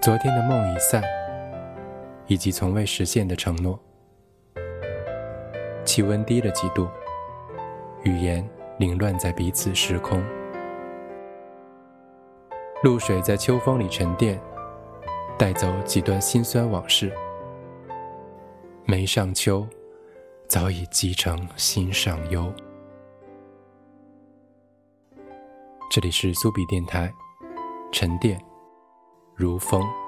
昨天的梦已散，以及从未实现的承诺。气温低了几度，语言凌乱在彼此时空。露水在秋风里沉淀，带走几段心酸往事。梅上秋，早已积成心上忧。这里是苏比电台，沉淀如风。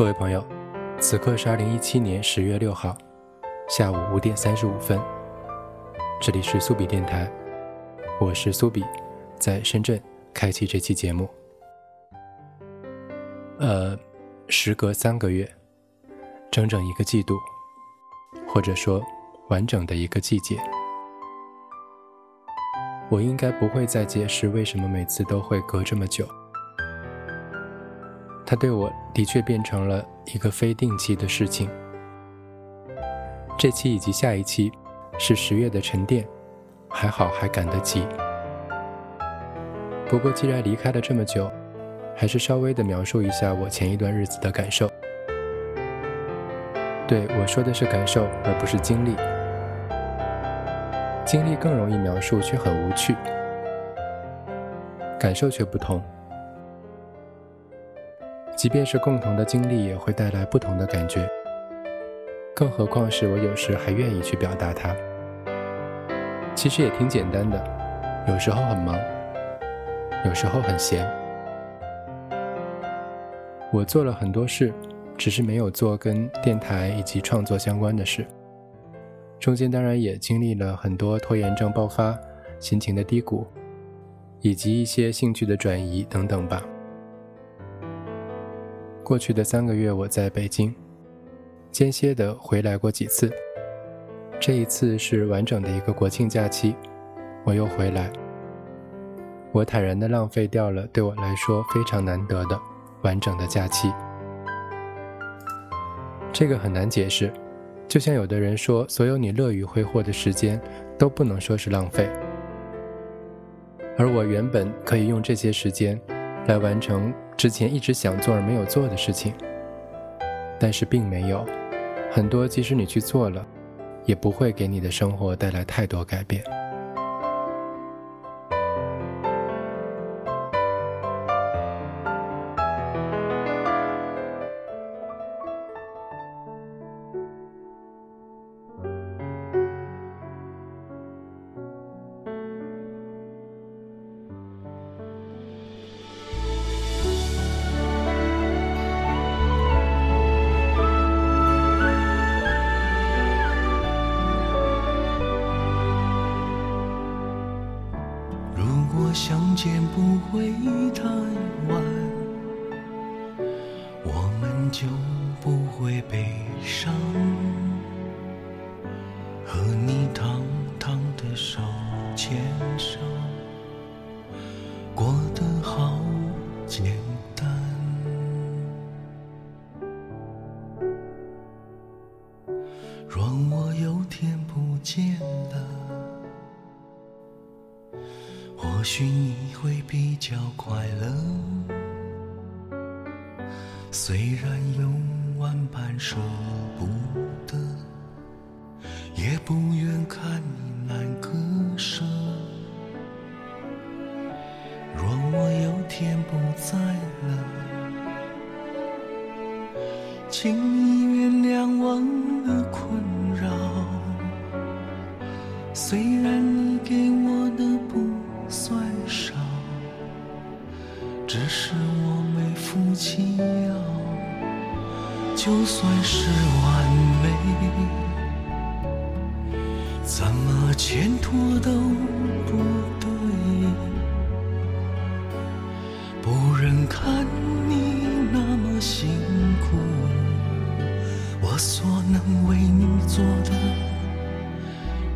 各位朋友，此刻是二零一七年十月六号下午五点三十五分，这里是苏比电台，我是苏比，在深圳开启这期节目。呃，时隔三个月，整整一个季度，或者说完整的一个季节，我应该不会再解释为什么每次都会隔这么久。它对我的确变成了一个非定期的事情。这期以及下一期是十月的沉淀，还好还赶得及。不过既然离开了这么久，还是稍微的描述一下我前一段日子的感受。对我说的是感受，而不是经历。经历更容易描述，却很无趣；感受却不同。即便是共同的经历，也会带来不同的感觉。更何况是我有时还愿意去表达它。其实也挺简单的，有时候很忙，有时候很闲。我做了很多事，只是没有做跟电台以及创作相关的事。中间当然也经历了很多拖延症爆发、心情的低谷，以及一些兴趣的转移等等吧。过去的三个月，我在北京，间歇的回来过几次。这一次是完整的一个国庆假期，我又回来。我坦然的浪费掉了对我来说非常难得的完整的假期。这个很难解释，就像有的人说，所有你乐于挥霍的时间都不能说是浪费，而我原本可以用这些时间来完成。之前一直想做而没有做的事情，但是并没有很多，即使你去做了，也不会给你的生活带来太多改变。就不会悲伤和你堂堂的手牵手。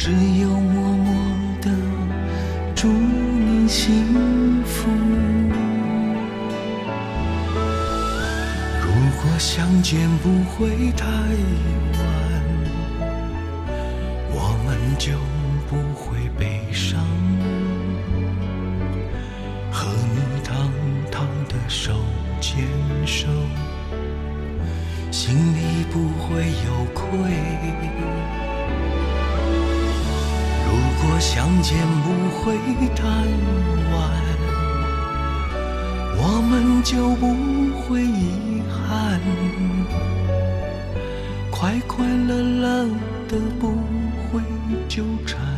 只有默默的祝你幸福。如果相见不会太晚。相见不会太晚我们就不会遗憾。快快乐乐的不会纠缠。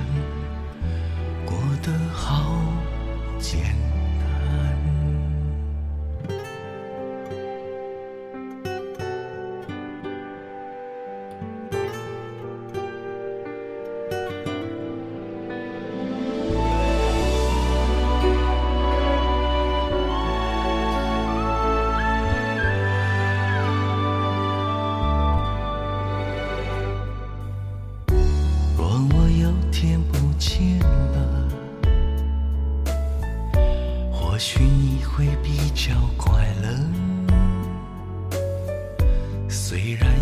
虽然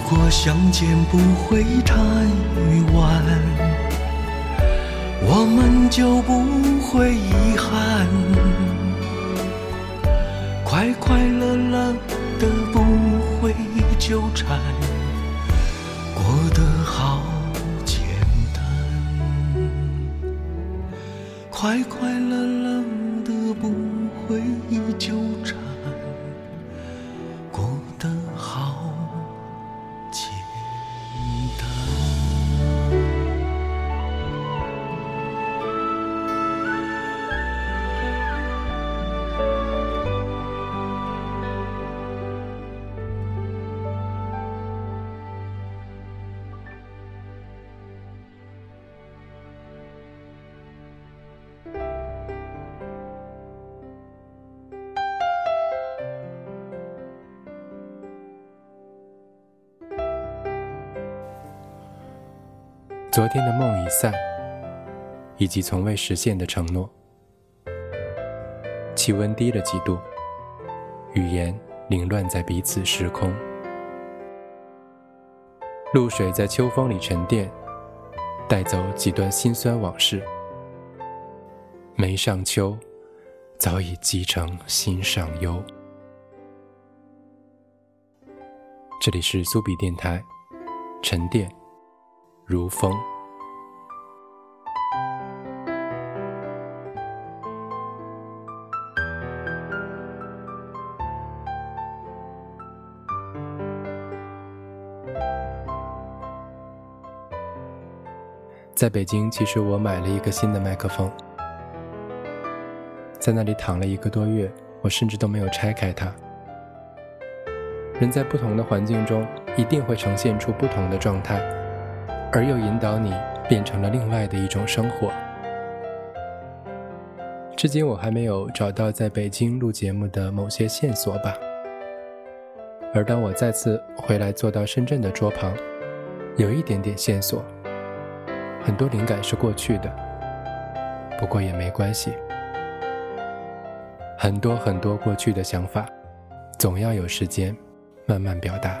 如果相见不会太晚，我们就不会遗憾，快快乐乐的不会纠缠，过得好简单，快快乐乐昨天的梦已散，以及从未实现的承诺。气温低了几度，语言凌乱在彼此时空。露水在秋风里沉淀，带走几段心酸往事。梅上秋，早已积成心上忧。这里是苏比电台，沉淀。如风，在北京，其实我买了一个新的麦克风，在那里躺了一个多月，我甚至都没有拆开它。人在不同的环境中，一定会呈现出不同的状态。而又引导你变成了另外的一种生活。至今我还没有找到在北京录节目的某些线索吧。而当我再次回来坐到深圳的桌旁，有一点点线索，很多灵感是过去的，不过也没关系。很多很多过去的想法，总要有时间慢慢表达。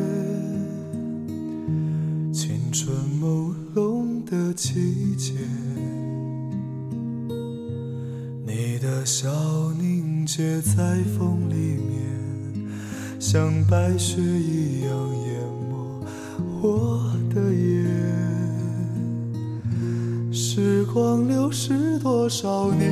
在风里面像白雪一样淹没我的眼。时光流逝多少年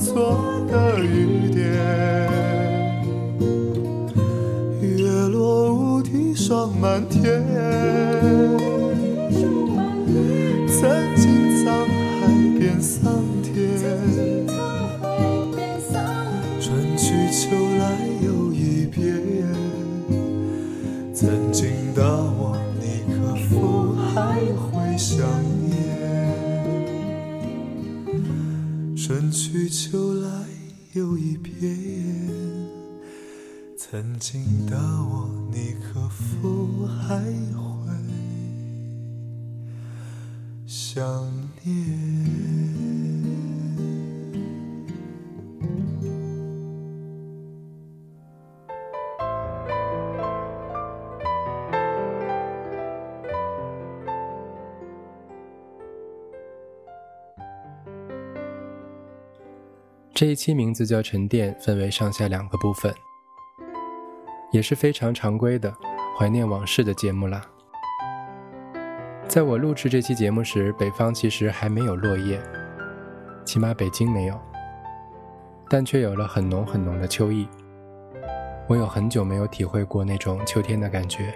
错的雨点，月落乌啼霜满天。曾经的我，你可否还会想念？这一期名字叫沉淀，分为上下两个部分，也是非常常规的怀念往事的节目啦。在我录制这期节目时，北方其实还没有落叶，起码北京没有，但却有了很浓很浓的秋意。我有很久没有体会过那种秋天的感觉，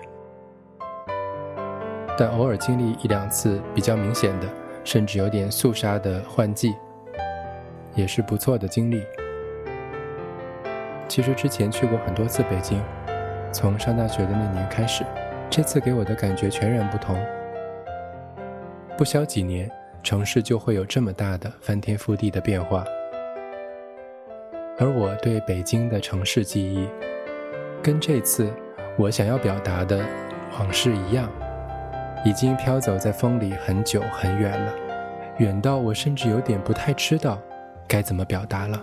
但偶尔经历一两次比较明显的，甚至有点肃杀的换季。也是不错的经历。其实之前去过很多次北京，从上大学的那年开始，这次给我的感觉全然不同。不消几年，城市就会有这么大的翻天覆地的变化。而我对北京的城市记忆，跟这次我想要表达的往事一样，已经飘走在风里很久很远了，远到我甚至有点不太知道。该怎么表达了？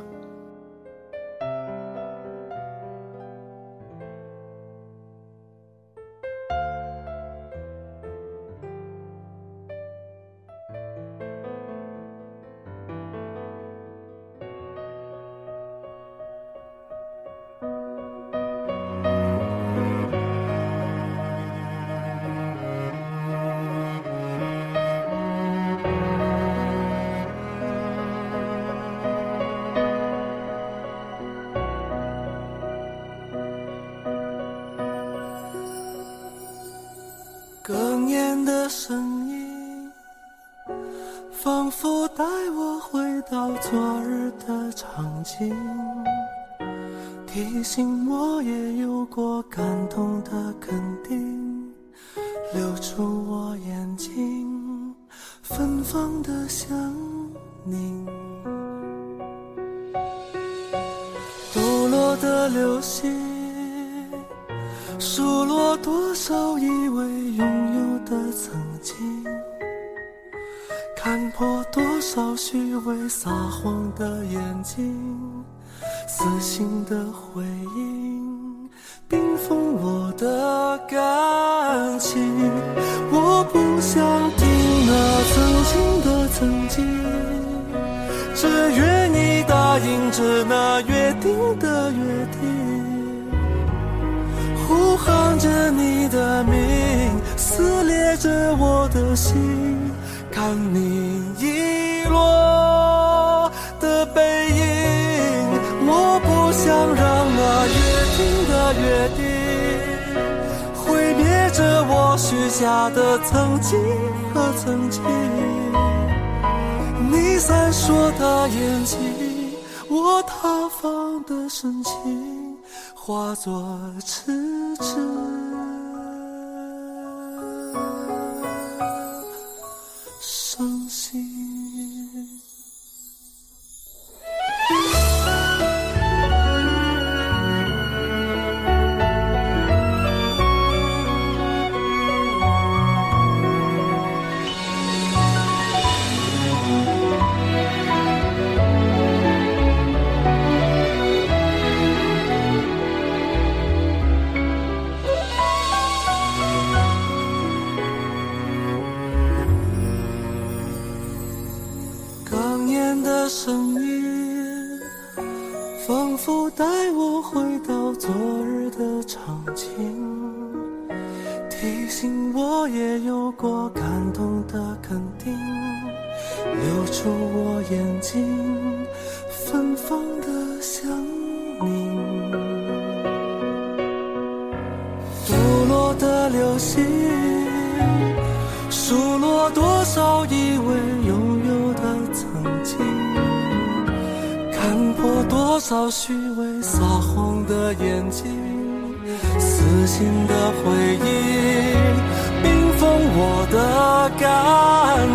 哽咽的声音仿佛带我回到昨日的场景，提醒我也有过感动的肯定，流出我眼睛，芬芳的香。你抖落的流星。数落多少以为拥有的曾经。看破多少虚伪撒谎的眼睛，死心的回应，冰封我的感情。我不想听那曾经的曾经，只愿你答应着那约定的约定，着你的名，撕裂着我的心。看你遗落的背影，我不想让那约定的约定毁灭着我许下的曾经和曾经。你闪烁的眼睛，我塌方的深情，化作痴痴。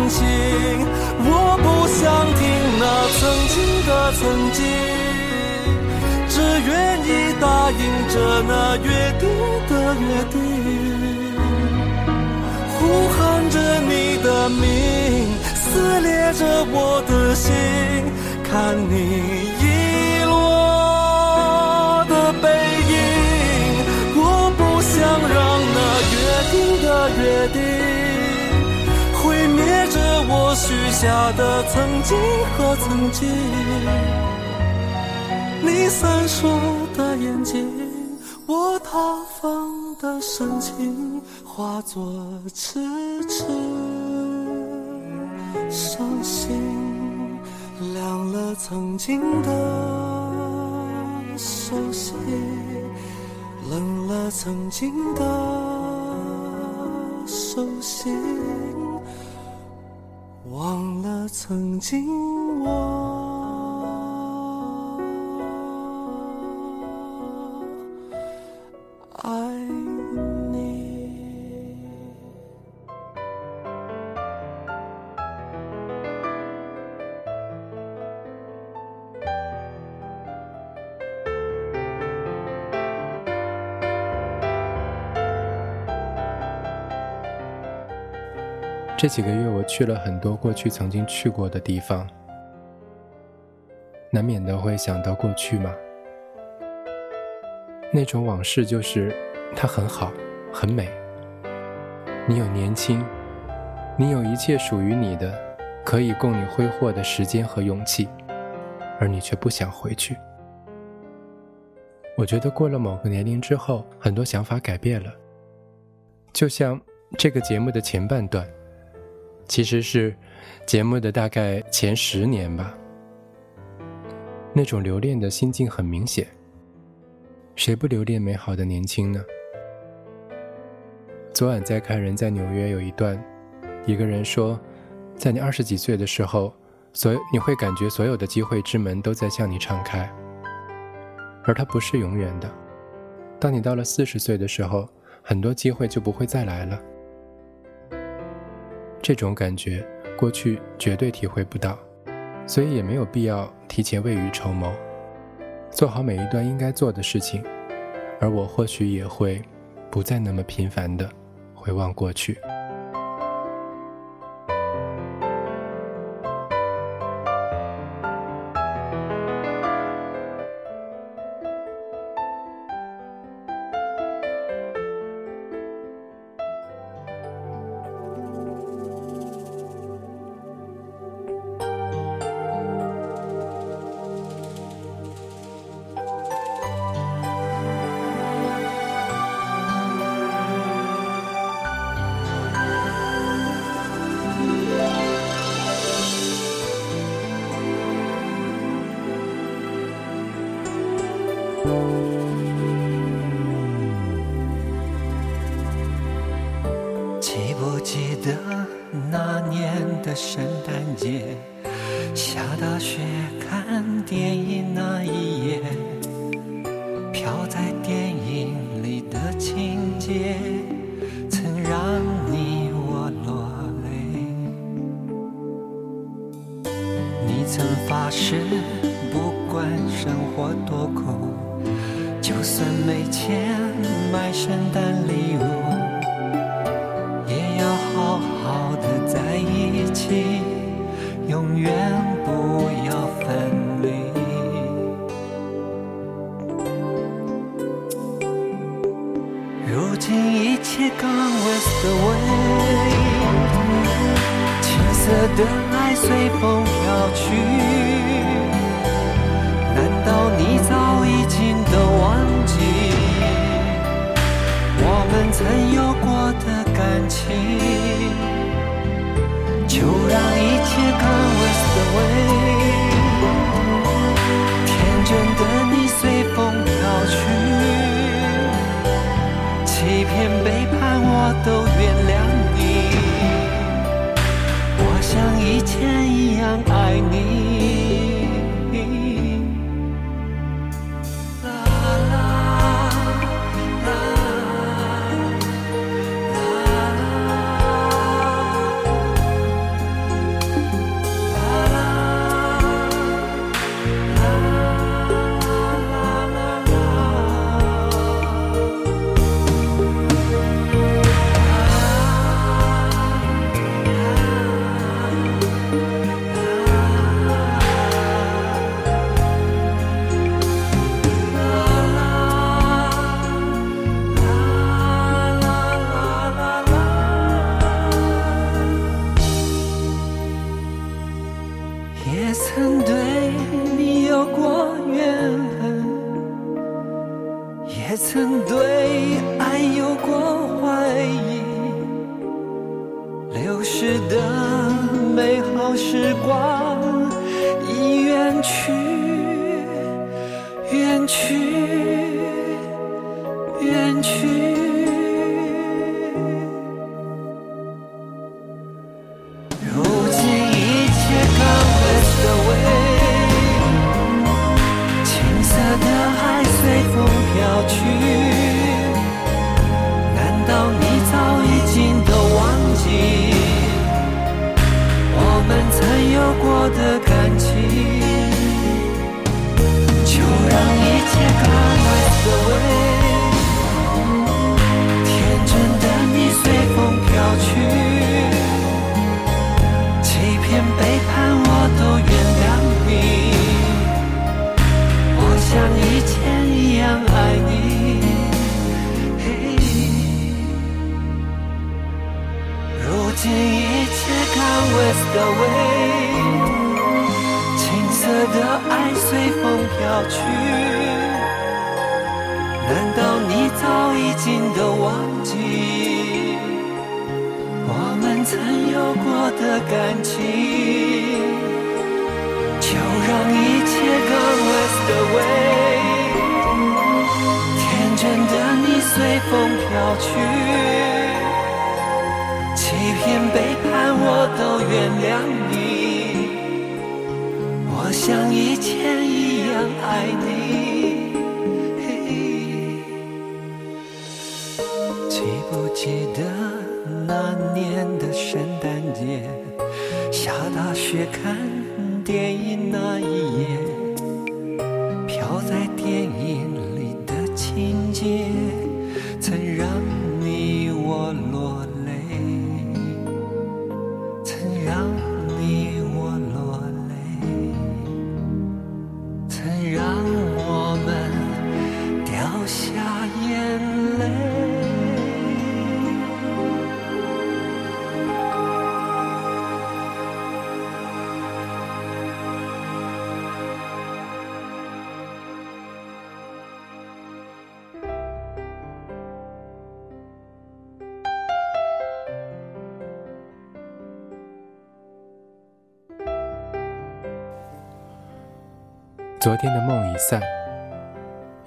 情。我不想听那曾经的曾经，只愿意答应着那约定的约定，呼喊着你的名，撕裂着我的心，看你。许下的曾经和曾经，你闪烁的眼睛，我塌方的深情，化作痴痴伤心，凉了曾经的熟悉，冷了曾经的。熟悉，忘了曾经我爱。这几个月，我去了很多过去曾经去过的地方，难免的会想到过去嘛。那种往事就是，它很好，很美。你有年轻，你有一切属于你的，可以供你挥霍的时间和勇气，而你却不想回去。我觉得过了某个年龄之后，很多想法改变了。就像这个节目的前半段。其实是节目的大概前十年吧，那种留恋的心境很明显。谁不留恋美好的年轻呢？昨晚在看《人在纽约》有一段，一个人说：“在你二十几岁的时候，所你会感觉所有的机会之门都在向你敞开，而它不是永远的。当你到了四十岁的时候，很多机会就不会再来了。这种感觉，过去绝对体会不到，所以也没有必要提前未雨绸缪，做好每一段应该做的事情。而我或许也会不再那么频繁的回望过去。圣诞节，如今一切 gone with the wind，青涩的爱随风飘去。难道你早已经都忘记我们曾有过的感情？就让一切 gone with the wind，都原谅你。我像以前一样爱你。曾对你有过怨恨，也曾对爱有过怀疑。流逝的美好时光已远去，远去，gone with the wind，青涩的爱随风飘去。难道你早已经都忘记？我们曾有过的感情，就让一切 gone with the wind。天真的你随风飘去，欺骗、背叛，我都原谅你，我像以前一样爱你。记不记得那年的圣诞节，下大雪看电影那一夜，昨天的梦已散，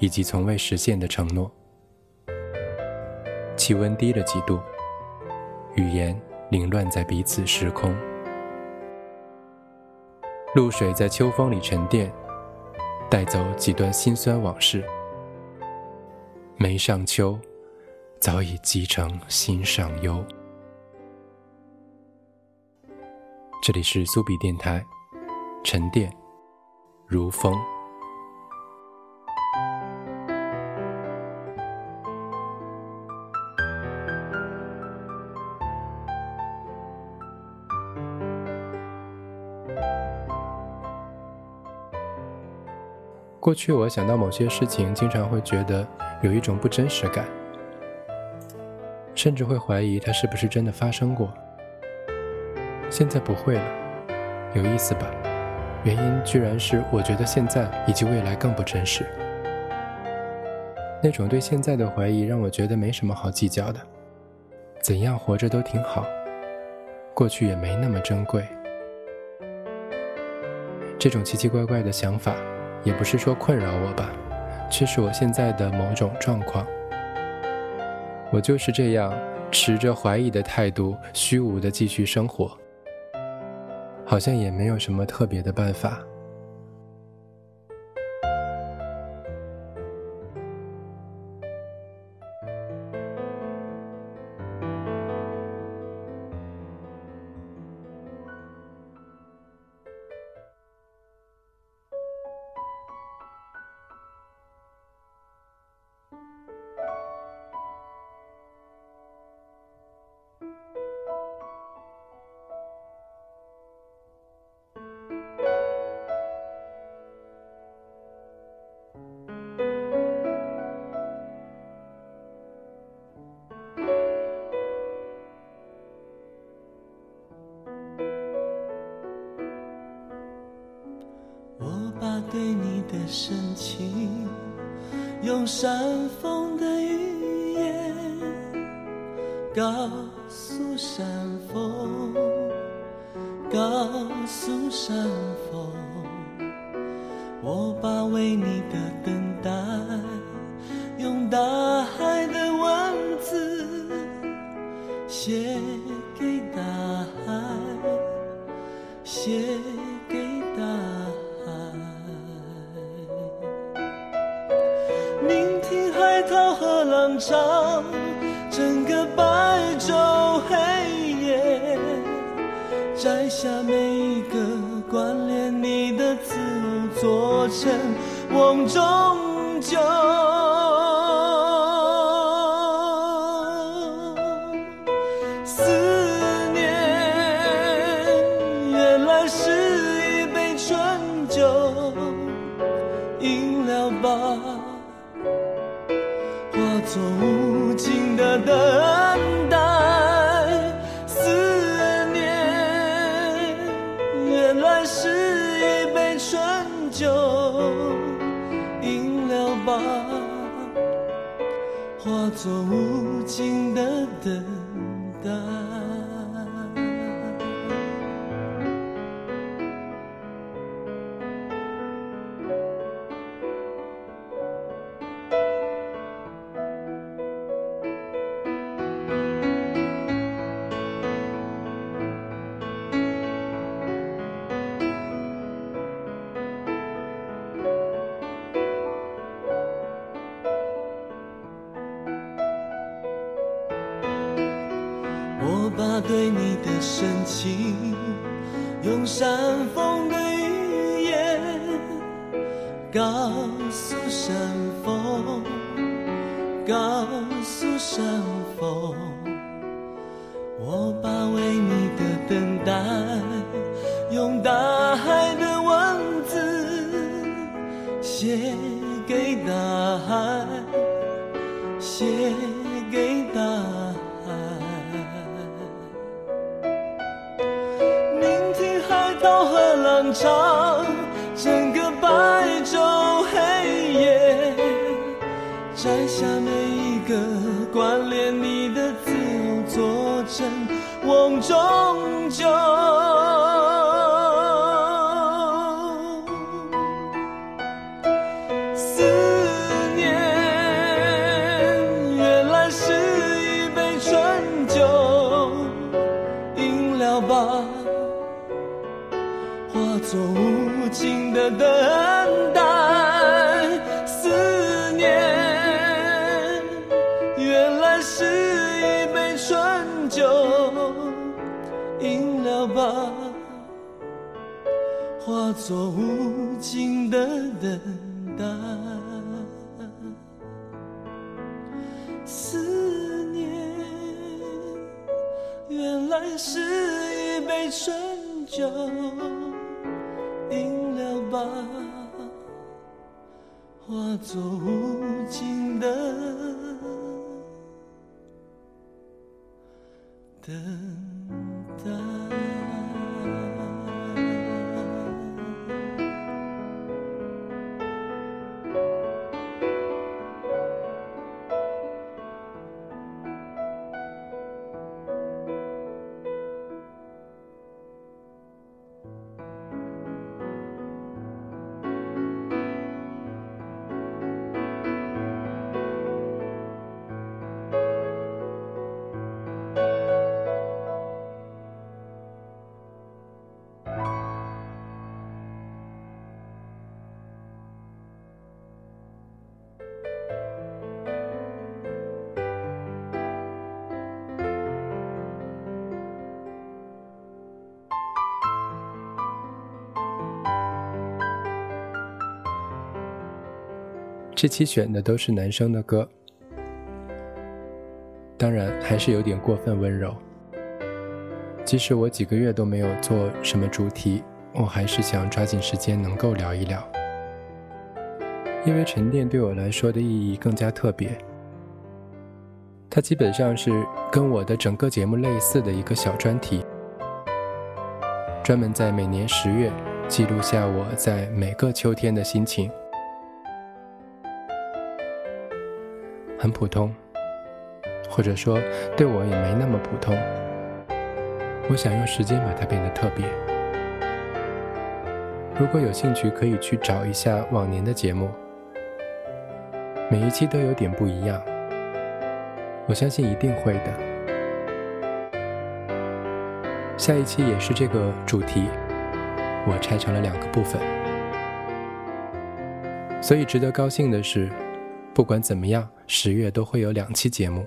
以及从未实现的承诺。气温低了几度，语言凌乱在彼此时空。露水在秋风里沉淀，带走几段心酸往事。梅上秋，早已积成心上忧。这里是苏比电台，沉淀。如风。过去我想到某些事情，经常会觉得有一种不真实感，甚至会怀疑它是不是真的发生过。现在不会了，有意思吧？原因居然是我觉得现在以及未来更不真实。那种对现在的怀疑让我觉得没什么好计较的，怎样活着都挺好，过去也没那么珍贵。这种奇奇怪怪的想法，也不是说困扰我吧，却是我现在的某种状况。我就是这样持着怀疑的态度，虚无的继续生活。好像也没有什么特别的办法。海涛和浪潮，整个白昼黑夜，摘下每一个关联你的字，做成瓮中酒。山峰的语言告诉山峰，告诉山峰，我把为你的等待长，整个白昼黑夜，摘下每一个关联你的字，做成瓮中化作无尽的等待。思念原来是一杯醇酒，饮了吧，化作无尽的等这期选的都是男生的歌，当然还是有点过分温柔。即使我几个月都没有做什么主题，我还是想抓紧时间能够聊一聊，因为沉淀对我来说的意义更加特别。它基本上是跟我的整个节目类似的一个小专题，专门在每年十月记录下我在每个秋天的心情。很普通，或者说对我也没那么普通。我想用时间把它变得特别。如果有兴趣，可以去找一下往年的节目，每一期都有点不一样。我相信一定会的。下一期也是这个主题，我拆成了两个部分。所以值得高兴的是。不管怎么样，十月都会有两期节目。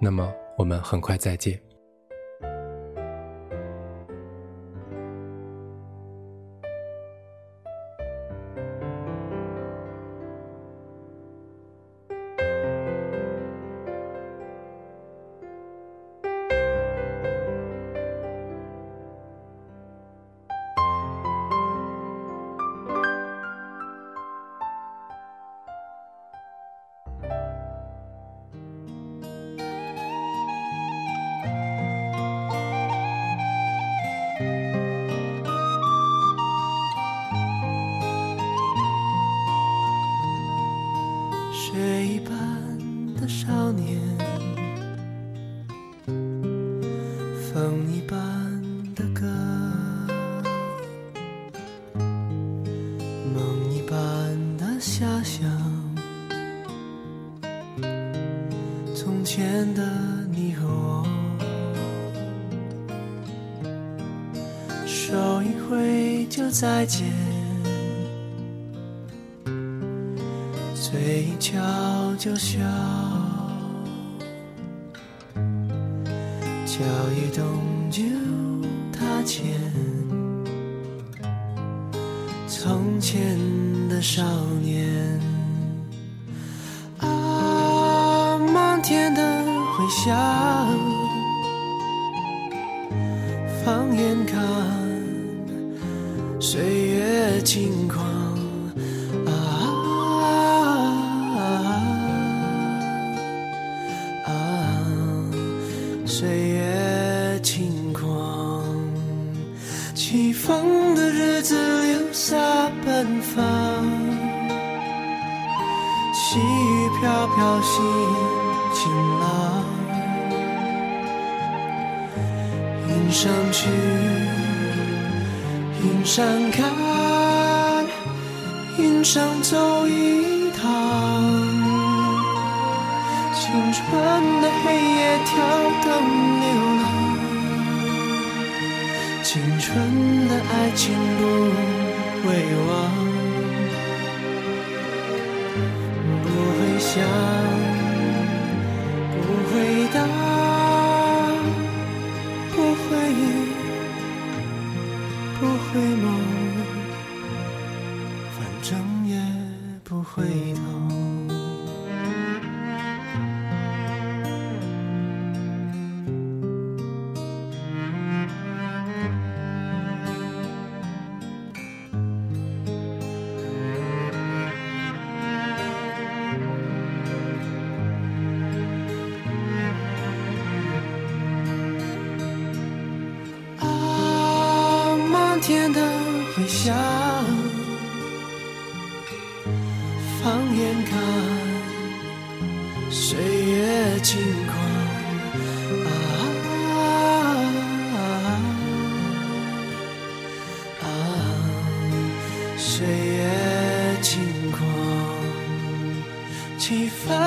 那么，我们很快再见。再见。嘴角就笑，脚一动就踏前，从前的少年细雨飘飘心晴朗，云上去，云上看，云上走一趟。青春的黑夜跳动流浪，青春的爱情不会忘，家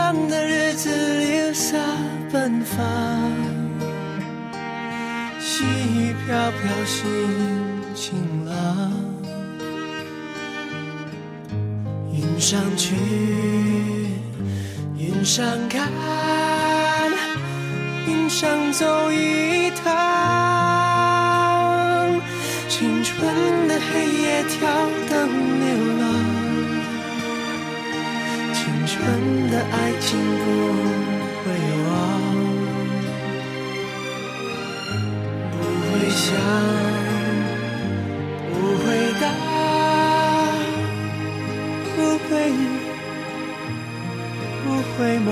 起风的日子留下奔放。细雨飘飘，心晴朗。云上去，云上看，云上走一趟。青春的黑夜跳的爱情不会忘。不会想，不会答，不会忆，不会梦，